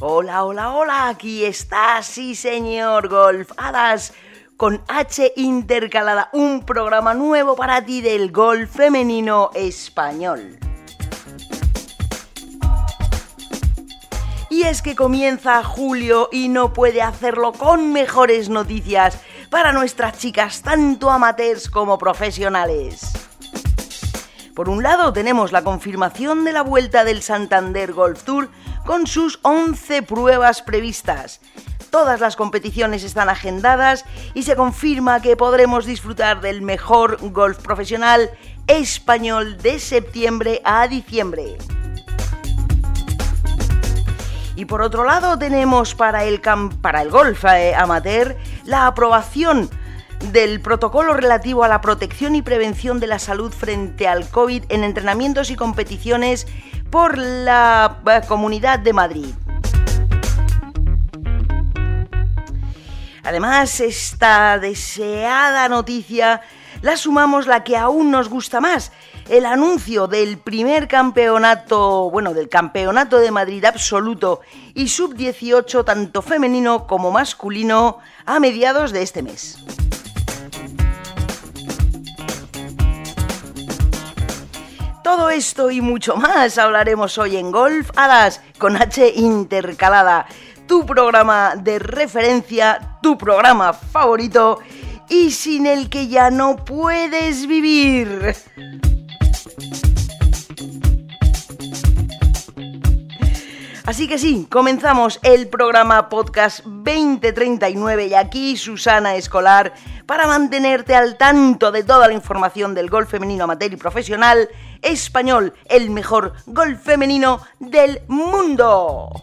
Hola, hola, hola, aquí está, sí señor, Golfadas con H intercalada, un programa nuevo para ti del golf femenino español. Y es que comienza julio y no puede hacerlo con mejores noticias para nuestras chicas, tanto amateurs como profesionales. Por un lado tenemos la confirmación de la vuelta del Santander Golf Tour con sus 11 pruebas previstas. Todas las competiciones están agendadas y se confirma que podremos disfrutar del mejor golf profesional español de septiembre a diciembre. Y por otro lado tenemos para el, para el golf eh, amateur la aprobación del protocolo relativo a la protección y prevención de la salud frente al COVID en entrenamientos y competiciones por la eh, Comunidad de Madrid. Además, esta deseada noticia la sumamos la que aún nos gusta más, el anuncio del primer campeonato, bueno, del campeonato de Madrid absoluto y sub-18 tanto femenino como masculino a mediados de este mes. Todo esto y mucho más hablaremos hoy en Golf Hadas con H intercalada, tu programa de referencia, tu programa favorito y sin el que ya no puedes vivir. Así que sí, comenzamos el programa Podcast 2039 y aquí Susana Escolar para mantenerte al tanto de toda la información del golf femenino amateur y profesional español, el mejor golf femenino del mundo.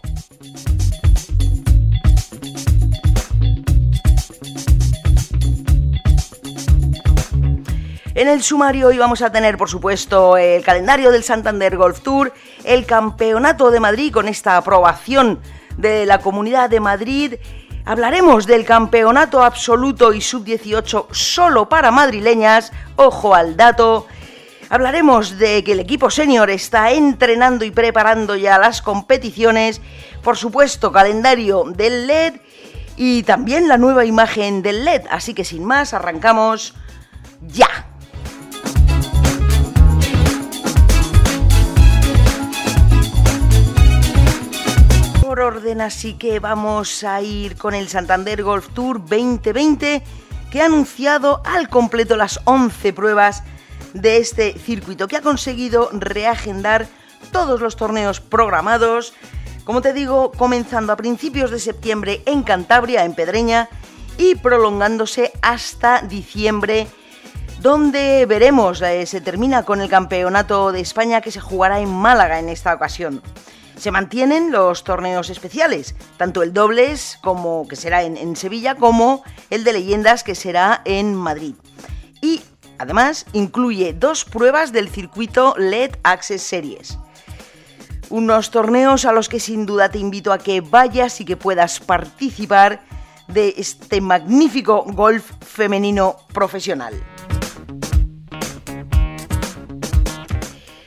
En el sumario hoy vamos a tener, por supuesto, el calendario del Santander Golf Tour, el Campeonato de Madrid con esta aprobación de la Comunidad de Madrid. Hablaremos del Campeonato Absoluto y Sub-18 solo para madrileñas, ojo al dato. Hablaremos de que el equipo senior está entrenando y preparando ya las competiciones, por supuesto calendario del LED y también la nueva imagen del LED. Así que sin más, arrancamos ya. Por orden, así que vamos a ir con el Santander Golf Tour 2020 que ha anunciado al completo las 11 pruebas de este circuito que ha conseguido reagendar todos los torneos programados, como te digo, comenzando a principios de septiembre en Cantabria, en Pedreña, y prolongándose hasta diciembre, donde veremos, eh, se termina con el Campeonato de España que se jugará en Málaga en esta ocasión. Se mantienen los torneos especiales, tanto el dobles, como que será en, en Sevilla, como el de leyendas, que será en Madrid. Y Además, incluye dos pruebas del circuito LED Access Series. Unos torneos a los que sin duda te invito a que vayas y que puedas participar de este magnífico golf femenino profesional.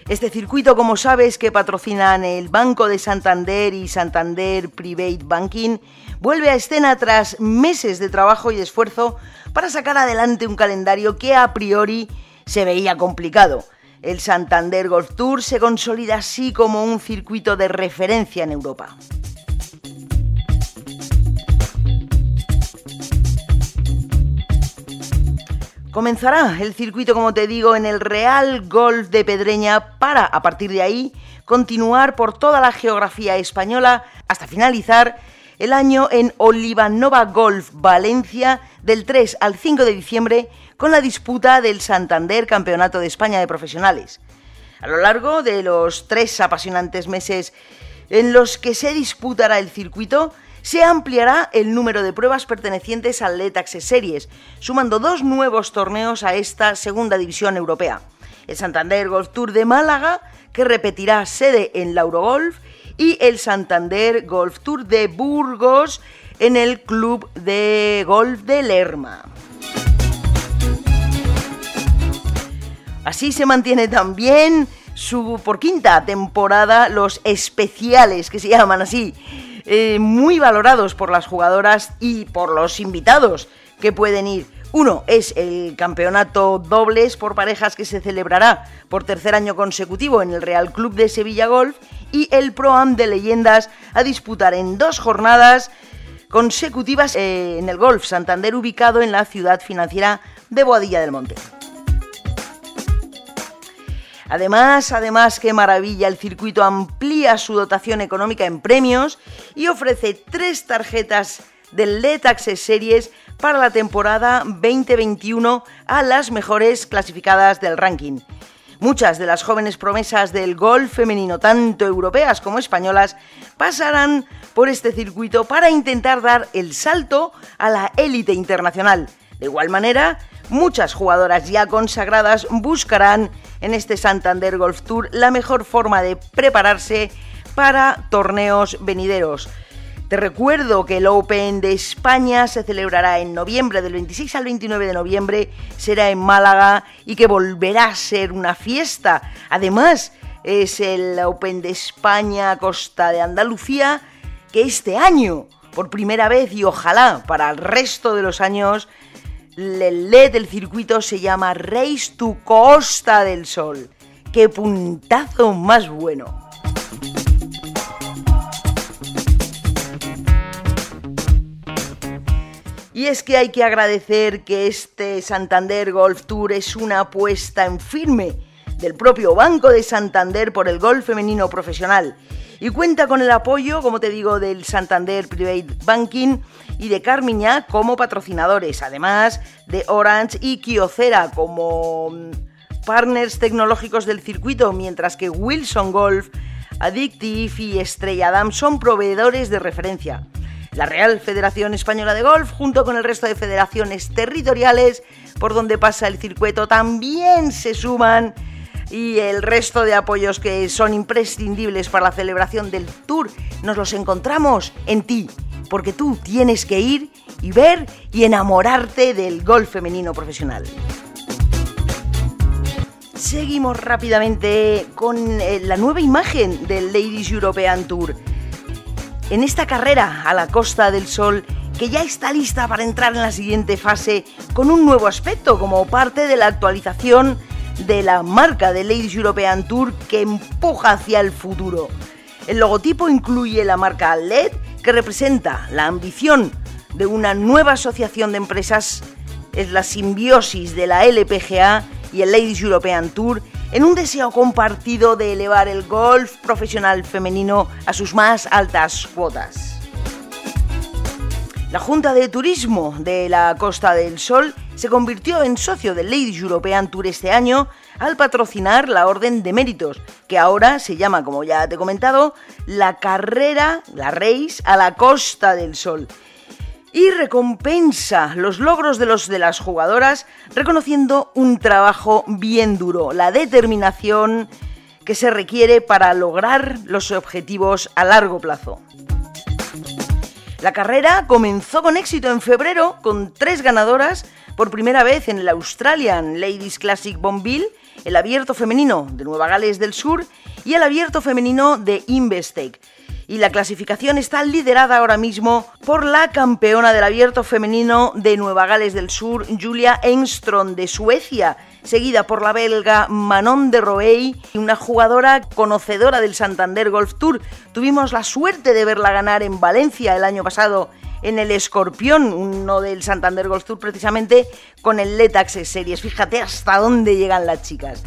Este circuito, como sabes, que patrocinan el Banco de Santander y Santander Private Banking, vuelve a escena tras meses de trabajo y esfuerzo para sacar adelante un calendario que a priori se veía complicado. El Santander Golf Tour se consolida así como un circuito de referencia en Europa. Comenzará el circuito, como te digo, en el Real Golf de Pedreña para, a partir de ahí, continuar por toda la geografía española hasta finalizar el año en Olivanova Golf Valencia del 3 al 5 de diciembre con la disputa del Santander Campeonato de España de Profesionales. A lo largo de los tres apasionantes meses en los que se disputará el circuito, se ampliará el número de pruebas pertenecientes al Access Series, sumando dos nuevos torneos a esta segunda división europea. El Santander Golf Tour de Málaga, que repetirá sede en la Eurogolf, y el Santander Golf Tour de Burgos en el Club de Golf de Lerma. Así se mantiene también su por quinta temporada los especiales que se llaman así eh, muy valorados por las jugadoras y por los invitados que pueden ir. Uno es el campeonato dobles por parejas que se celebrará por tercer año consecutivo en el Real Club de Sevilla Golf y el Pro Am de Leyendas a disputar en dos jornadas consecutivas eh, en el Golf Santander ubicado en la ciudad financiera de Boadilla del Monte. Además, además, qué maravilla, el circuito amplía su dotación económica en premios y ofrece tres tarjetas del LED Access Series para la temporada 2021 a las mejores clasificadas del ranking. Muchas de las jóvenes promesas del golf femenino, tanto europeas como españolas, pasarán por este circuito para intentar dar el salto a la élite internacional. De igual manera, muchas jugadoras ya consagradas buscarán en este Santander Golf Tour la mejor forma de prepararse para torneos venideros. Te recuerdo que el Open de España se celebrará en noviembre, del 26 al 29 de noviembre, será en Málaga y que volverá a ser una fiesta. Además, es el Open de España Costa de Andalucía, que este año, por primera vez y ojalá para el resto de los años, el LED del circuito se llama Race to Costa del Sol. ¡Qué puntazo más bueno! Y es que hay que agradecer que este Santander Golf Tour es una apuesta en firme del propio Banco de Santander por el golf femenino profesional y cuenta con el apoyo, como te digo, del Santander Private Banking y de Carmiña como patrocinadores, además de Orange y Kyocera como mm, partners tecnológicos del circuito, mientras que Wilson Golf, Addictive y Estrella Damm son proveedores de referencia. La Real Federación Española de Golf, junto con el resto de federaciones territoriales por donde pasa el circuito, también se suman y el resto de apoyos que son imprescindibles para la celebración del Tour nos los encontramos en ti, porque tú tienes que ir y ver y enamorarte del golf femenino profesional. Seguimos rápidamente con eh, la nueva imagen del Ladies European Tour. En esta carrera a la Costa del Sol, que ya está lista para entrar en la siguiente fase con un nuevo aspecto como parte de la actualización de la marca de Ladies European Tour que empuja hacia el futuro. El logotipo incluye la marca LED que representa la ambición de una nueva asociación de empresas, es la simbiosis de la LPGA y el Ladies European Tour en un deseo compartido de elevar el golf profesional femenino a sus más altas cuotas. La Junta de Turismo de la Costa del Sol se convirtió en socio del Ladies European Tour este año al patrocinar la Orden de Méritos, que ahora se llama, como ya te he comentado, la carrera, la Race a la Costa del Sol. Y recompensa los logros de, los, de las jugadoras reconociendo un trabajo bien duro, la determinación que se requiere para lograr los objetivos a largo plazo. La carrera comenzó con éxito en febrero con tres ganadoras por primera vez en el Australian Ladies Classic Bonville, el abierto femenino de Nueva Gales del Sur y el abierto femenino de Investec. Y la clasificación está liderada ahora mismo por la campeona del abierto femenino de Nueva Gales del Sur, Julia Engström de Suecia, seguida por la belga Manon de Roey, una jugadora conocedora del Santander Golf Tour. Tuvimos la suerte de verla ganar en Valencia el año pasado en el Escorpión, uno del Santander Golf Tour precisamente, con el Letax Series. Fíjate hasta dónde llegan las chicas.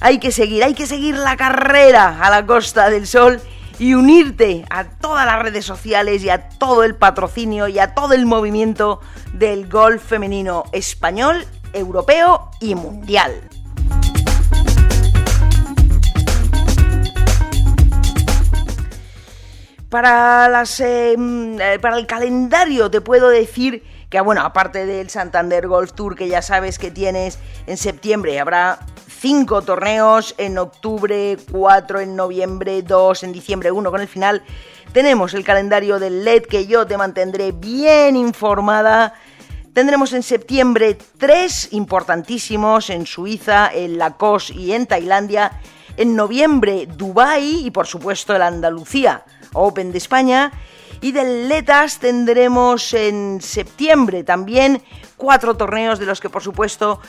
Hay que seguir, hay que seguir la carrera a la Costa del Sol y unirte a todas las redes sociales y a todo el patrocinio y a todo el movimiento del golf femenino español europeo y mundial. Para, las, em, eh, para el calendario te puedo decir que, bueno, aparte del Santander Golf Tour que ya sabes que tienes en septiembre, habrá cinco torneos, en octubre cuatro, en noviembre dos, en diciembre uno con el final. Tenemos el calendario del LED que yo te mantendré bien informada Tendremos en septiembre tres importantísimos en Suiza, en Lacoste y en Tailandia. En noviembre, Dubai y por supuesto el Andalucía Open de España. Y de Letas tendremos en septiembre también cuatro torneos de los que por supuesto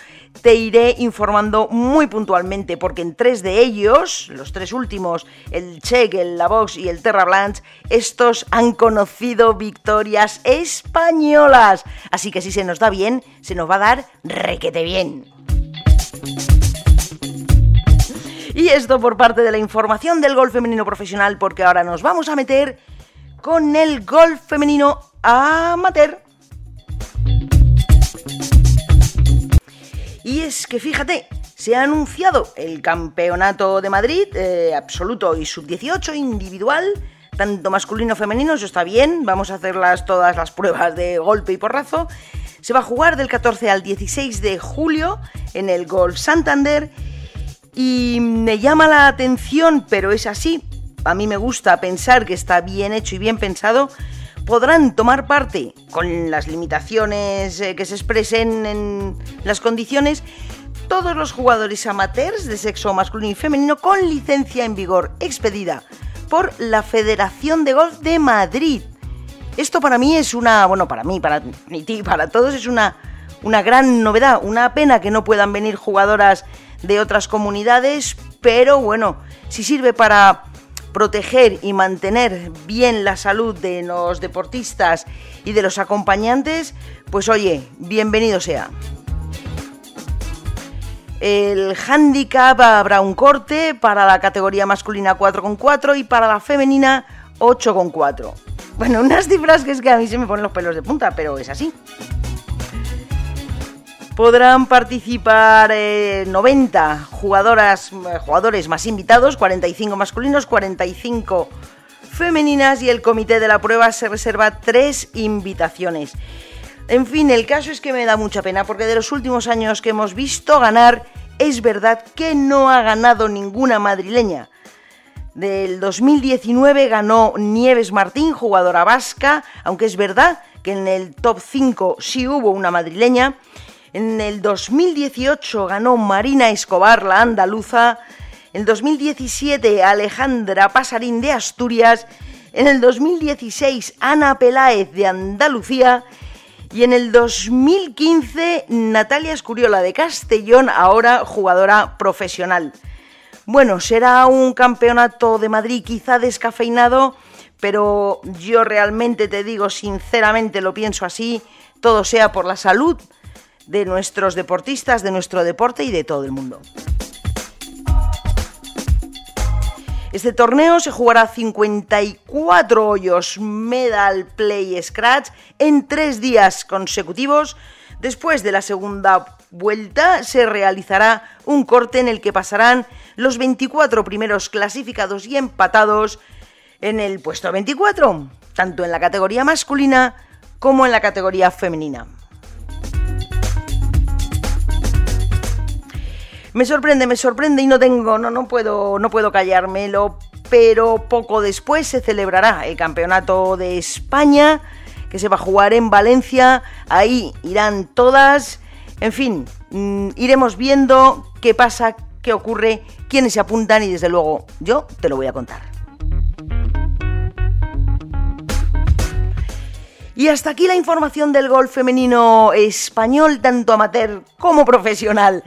te iré informando muy puntualmente porque en tres de ellos, los tres últimos, el Check, el Lavox y el Terra Blanche, estos han conocido victorias españolas. Así que si se nos da bien, se nos va a dar requete bien. Y esto por parte de la información del golf femenino profesional, porque ahora nos vamos a meter con el golf femenino amateur. Y es que fíjate, se ha anunciado el campeonato de Madrid eh, absoluto y sub-18 individual, tanto masculino como femenino, eso está bien, vamos a hacerlas todas las pruebas de golpe y porrazo. Se va a jugar del 14 al 16 de julio en el Golf Santander y me llama la atención, pero es así, a mí me gusta pensar que está bien hecho y bien pensado, podrán tomar parte con las limitaciones eh, que se expresen en las condiciones todos los jugadores amateurs de sexo masculino y femenino con licencia en vigor expedida por la Federación de Golf de Madrid. Esto para mí es una, bueno, para mí, para ti, para todos es una, una gran novedad, una pena que no puedan venir jugadoras de otras comunidades, pero bueno, si sirve para proteger y mantener bien la salud de los deportistas y de los acompañantes, pues oye, bienvenido sea. El handicap habrá un corte para la categoría masculina 4,4 y para la femenina 8,4. Bueno, unas cifras que es que a mí se me ponen los pelos de punta, pero es así. Podrán participar 90 eh, jugadoras, eh, jugadores más invitados, 45 masculinos, 45 femeninas y el comité de la prueba se reserva tres invitaciones. En fin, el caso es que me da mucha pena porque de los últimos años que hemos visto ganar, es verdad que no ha ganado ninguna madrileña. Del 2019 ganó Nieves Martín, jugadora vasca, aunque es verdad que en el top 5 sí hubo una madrileña. En el 2018 ganó Marina Escobar, la andaluza. En el 2017 Alejandra Pasarín de Asturias. En el 2016 Ana Peláez de Andalucía. Y en el 2015 Natalia Escuriola de Castellón, ahora jugadora profesional. Bueno, será un campeonato de Madrid quizá descafeinado, pero yo realmente te digo sinceramente, lo pienso así, todo sea por la salud de nuestros deportistas, de nuestro deporte y de todo el mundo. Este torneo se jugará 54 hoyos Medal Play Scratch en tres días consecutivos. Después de la segunda vuelta se realizará un corte en el que pasarán los 24 primeros clasificados y empatados en el puesto 24, tanto en la categoría masculina como en la categoría femenina. Me sorprende, me sorprende y no tengo, no, no puedo, no puedo callármelo, pero poco después se celebrará el Campeonato de España que se va a jugar en Valencia. Ahí irán todas. En fin, mm, iremos viendo qué pasa, qué ocurre, quiénes se apuntan y desde luego yo te lo voy a contar. Y hasta aquí la información del golf femenino español, tanto amateur como profesional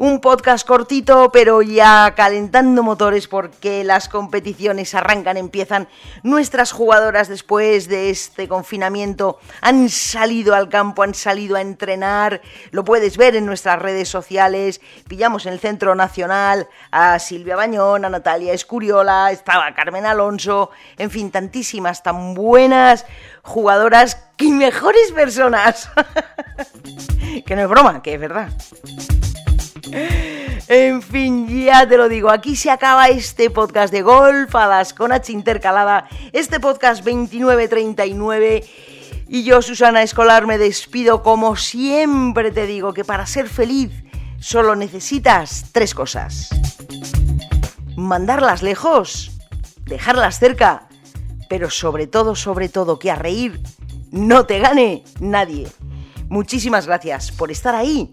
un podcast cortito, pero ya calentando motores porque las competiciones arrancan, empiezan. Nuestras jugadoras después de este confinamiento han salido al campo, han salido a entrenar. Lo puedes ver en nuestras redes sociales. Pillamos en el Centro Nacional a Silvia Bañón, a Natalia Escuriola, estaba Carmen Alonso, en fin, tantísimas, tan buenas jugadoras y mejores personas. que no es broma, que es verdad. En fin, ya te lo digo, aquí se acaba este podcast de golf a las H intercalada, este podcast 2939. Y yo, Susana Escolar, me despido como siempre te digo que para ser feliz solo necesitas tres cosas. Mandarlas lejos, dejarlas cerca, pero sobre todo, sobre todo, que a reír no te gane nadie. Muchísimas gracias por estar ahí